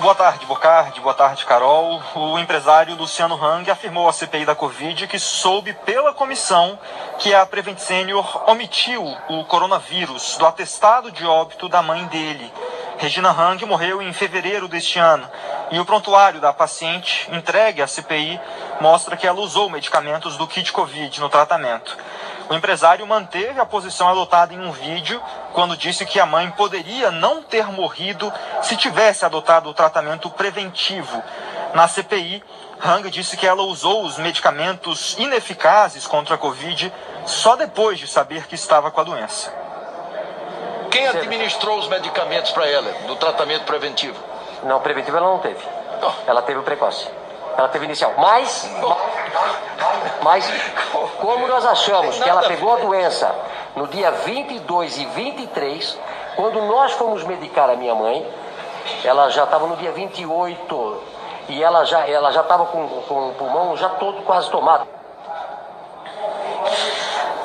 Boa tarde, Bocardi. Boa tarde, Carol. O empresário Luciano Hang afirmou à CPI da Covid que soube pela comissão que a Prevent Senior omitiu o coronavírus do atestado de óbito da mãe dele. Regina Hang morreu em fevereiro deste ano e o prontuário da paciente entregue à CPI mostra que ela usou medicamentos do kit Covid no tratamento. O empresário manteve a posição adotada em um vídeo quando disse que a mãe poderia não ter morrido se tivesse adotado o tratamento preventivo. Na CPI, Hang disse que ela usou os medicamentos ineficazes contra a Covid só depois de saber que estava com a doença. Quem administrou os medicamentos para ela, do tratamento preventivo? Não, preventivo ela não teve. Ela teve o precoce. Ela teve inicial. Mas, mas como nós achamos que ela pegou a doença no dia 22 e 23, quando nós fomos medicar a minha mãe, ela já estava no dia 28 e ela já ela já estava com, com o pulmão já todo quase tomado.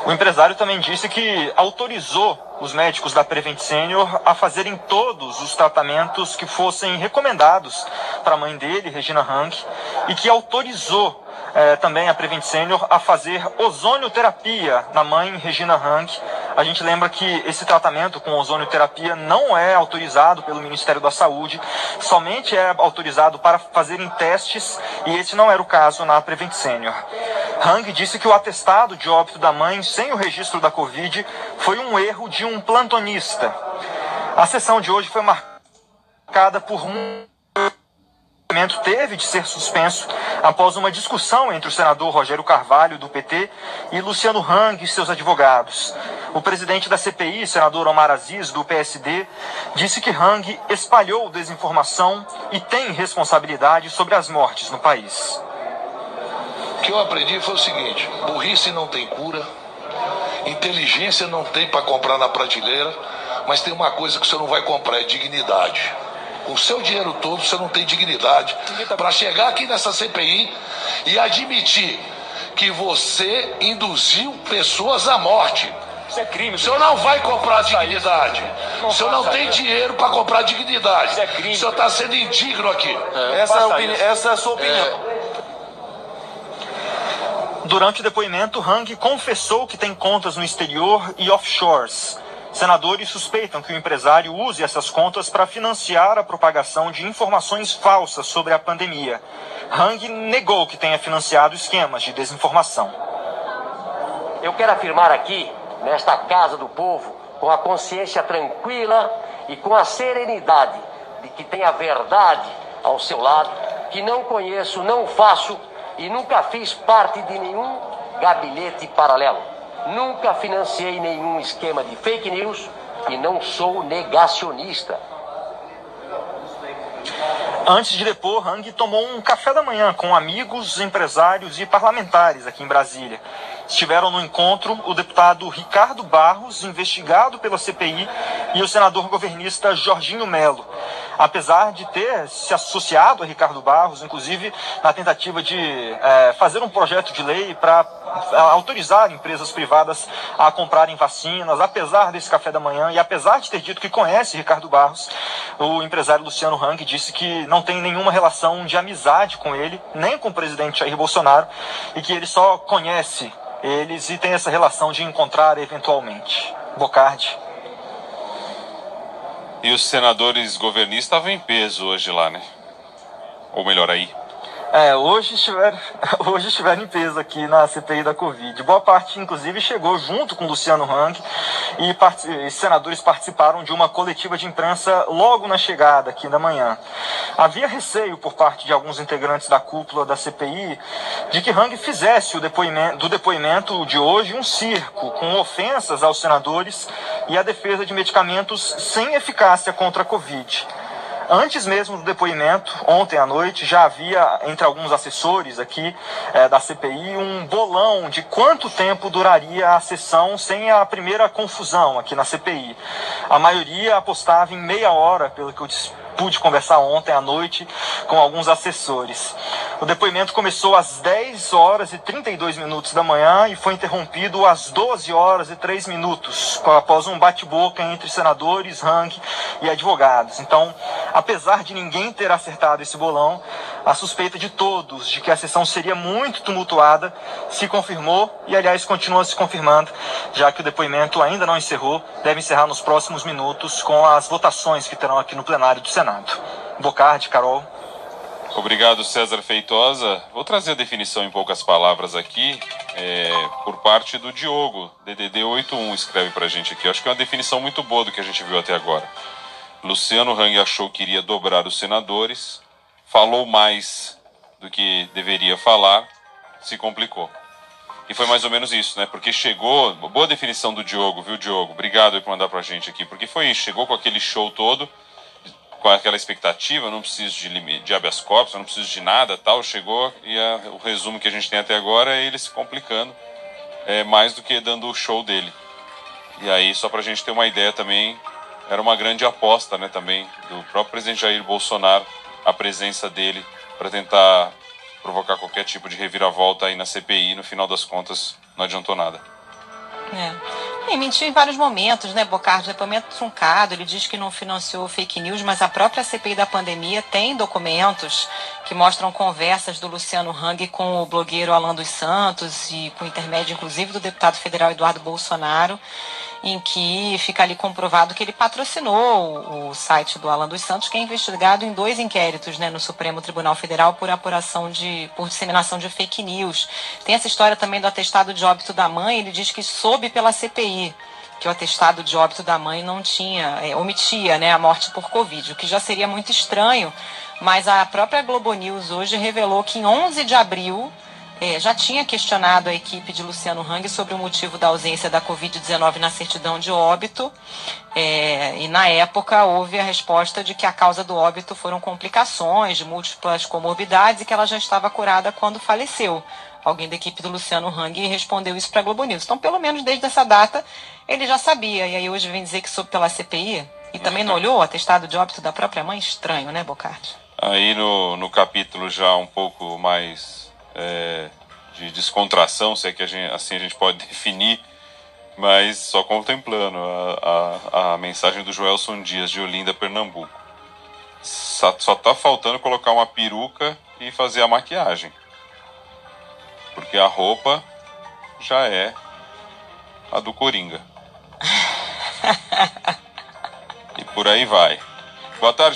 O empresário também disse que autorizou os médicos da Prevent Senior a fazerem todos os tratamentos que fossem recomendados para a mãe dele, Regina Rank, e que autorizou eh, também a Prevent Senior a fazer ozonioterapia na mãe Regina Rank. A gente lembra que esse tratamento com ozonioterapia não é autorizado pelo Ministério da Saúde, somente é autorizado para fazerem testes e esse não era o caso na Prevent Senior. Hang disse que o atestado de óbito da mãe sem o registro da Covid foi um erro de um plantonista. A sessão de hoje foi marcada por um teve de ser suspenso após uma discussão entre o senador Rogério Carvalho, do PT, e Luciano Hang e seus advogados. O presidente da CPI, senador Omar Aziz, do PSD, disse que Hang espalhou desinformação e tem responsabilidade sobre as mortes no país. O que eu aprendi foi o seguinte: burrice não tem cura, inteligência não tem para comprar na prateleira, mas tem uma coisa que você não vai comprar: é dignidade. Com o seu dinheiro todo, você não tem dignidade para chegar aqui nessa CPI e admitir que você induziu pessoas à morte. Isso é crime. O senhor não vai comprar dignidade. O senhor não tem dinheiro para comprar dignidade. Isso é crime. O senhor está sendo indigno aqui. Essa é, a opini- essa é a sua opinião. Durante o depoimento, Hang confessou que tem contas no exterior e offshores. Senadores suspeitam que o empresário use essas contas para financiar a propagação de informações falsas sobre a pandemia. Hang negou que tenha financiado esquemas de desinformação. Eu quero afirmar aqui, nesta casa do povo, com a consciência tranquila e com a serenidade de que tem a verdade ao seu lado, que não conheço, não faço e nunca fiz parte de nenhum gabinete paralelo. Nunca financiei nenhum esquema de fake news e não sou negacionista. Antes de depor, Hang tomou um café da manhã com amigos, empresários e parlamentares aqui em Brasília. Estiveram no encontro o deputado Ricardo Barros, investigado pela CPI, e o senador governista Jorginho Melo. Apesar de ter se associado a Ricardo Barros, inclusive na tentativa de eh, fazer um projeto de lei para autorizar empresas privadas a comprarem vacinas, apesar desse café da manhã e apesar de ter dito que conhece Ricardo Barros, o empresário Luciano Hang disse que não tem nenhuma relação de amizade com ele, nem com o presidente Jair Bolsonaro, e que ele só conhece eles e tem essa relação de encontrar eventualmente. Bocardi. E os senadores governistas estavam em peso hoje lá, né? Ou melhor, aí. É, hoje estiveram, hoje estiveram em peso aqui na CPI da Covid. Boa parte, inclusive, chegou junto com Luciano Hang e part- senadores participaram de uma coletiva de imprensa logo na chegada aqui da manhã. Havia receio por parte de alguns integrantes da cúpula da CPI de que Hang fizesse depoimento, do depoimento de hoje um circo com ofensas aos senadores e a defesa de medicamentos sem eficácia contra a Covid. Antes mesmo do depoimento, ontem à noite, já havia entre alguns assessores aqui eh, da CPI um bolão de quanto tempo duraria a sessão sem a primeira confusão aqui na CPI. A maioria apostava em meia hora, pelo que eu pude conversar ontem à noite com alguns assessores. O depoimento começou às 10 horas e 32 minutos da manhã e foi interrompido às 12 horas e 3 minutos, após um bate-boca entre senadores, Rank e advogados. Então, Apesar de ninguém ter acertado esse bolão, a suspeita de todos de que a sessão seria muito tumultuada se confirmou e, aliás, continua se confirmando, já que o depoimento ainda não encerrou, deve encerrar nos próximos minutos com as votações que terão aqui no plenário do Senado. Bocardi, Carol. Obrigado, César Feitosa. Vou trazer a definição em poucas palavras aqui, é, por parte do Diogo, DDD81, escreve pra gente aqui. Acho que é uma definição muito boa do que a gente viu até agora. Luciano Hang achou que iria dobrar os senadores, falou mais do que deveria falar, se complicou. E foi mais ou menos isso, né? Porque chegou. Boa definição do Diogo, viu, Diogo? Obrigado por mandar pra gente aqui. Porque foi isso, chegou com aquele show todo com aquela expectativa, não preciso de, de habeas corpus, não preciso de nada, tal, chegou e a, o resumo que a gente tem até agora é ele se complicando é, mais do que dando o show dele. E aí, só para a gente ter uma ideia também, era uma grande aposta né, também do próprio presidente Jair Bolsonaro, a presença dele para tentar provocar qualquer tipo de reviravolta aí na CPI, no final das contas não adiantou nada. É. Ele mentiu em vários momentos, né, Bocardi? Depoimento truncado, ele diz que não financiou fake news, mas a própria CPI da pandemia tem documentos que mostram conversas do Luciano Hang com o blogueiro Alan dos Santos e com intermédio, inclusive, do deputado federal Eduardo Bolsonaro em que fica ali comprovado que ele patrocinou o site do Alan dos Santos, que é investigado em dois inquéritos né, no Supremo Tribunal Federal por apuração de por disseminação de fake news. Tem essa história também do atestado de óbito da mãe, ele diz que soube pela CPI que o atestado de óbito da mãe não tinha, é, omitia né, a morte por Covid, o que já seria muito estranho, mas a própria Globo News hoje revelou que em 11 de abril é, já tinha questionado a equipe de Luciano Hang sobre o motivo da ausência da Covid-19 na certidão de óbito. É, e na época houve a resposta de que a causa do óbito foram complicações múltiplas comorbidades e que ela já estava curada quando faleceu. Alguém da equipe do Luciano Hang respondeu isso para a Globo News. Então, pelo menos desde essa data, ele já sabia. E aí hoje vem dizer que soube pela CPI e também não olhou o atestado de óbito da própria mãe. Estranho, né, Bocardi? Aí no, no capítulo já um pouco mais é, de descontração, se é que a gente, assim a gente pode definir, mas só contemplando a, a, a mensagem do Joelson Dias, de Olinda, Pernambuco. Só, só tá faltando colocar uma peruca e fazer a maquiagem. Porque a roupa já é a do Coringa. e por aí vai. Boa tarde,